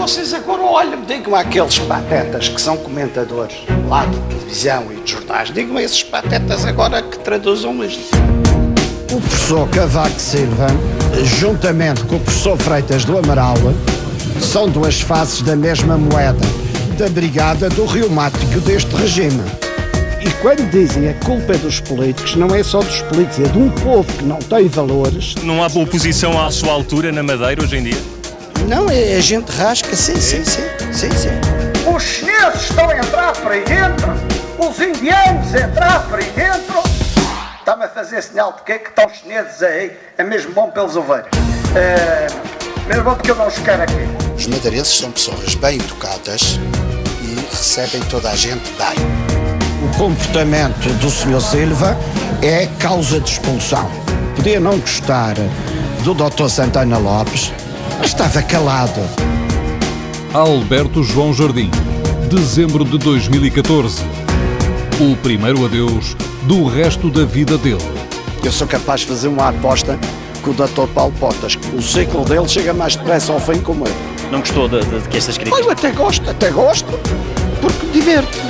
vocês agora olhem, digam àqueles patetas que são comentadores lá de televisão e de jornais, digam a esses patetas agora que traduzam isto. O professor Cavaco Silva, juntamente com o professor Freitas do Amaral, são duas faces da mesma moeda, da brigada do reumático deste regime. E quando dizem a culpa é dos políticos, não é só dos políticos, é de um povo que não tem valores. Não há oposição à sua altura na Madeira hoje em dia? Não, é a gente rasca, sim, sim, sim, sim, sim. Os chineses estão a entrar para aí dentro, os indianos a entrar para aí dentro. Está-me a fazer sinal de que, que estão os chineses aí, é mesmo bom pelos oveiros. É, mesmo bom porque eu não os quero aqui. Os madeirenses são pessoas bem educadas e recebem toda a gente bem. O comportamento do Sr. Silva é causa de expulsão. Podia não gostar do Dr. Santana Lopes, estava calado. Alberto João Jardim, dezembro de 2014. O primeiro adeus do resto da vida dele. Eu sou capaz de fazer uma aposta com o Dr. Paulo Potas. O ciclo dele chega mais depressa ao fim como eu. Não gostou de, de, de que estas críticas? Olha, até gosto, até gosto, porque diverte.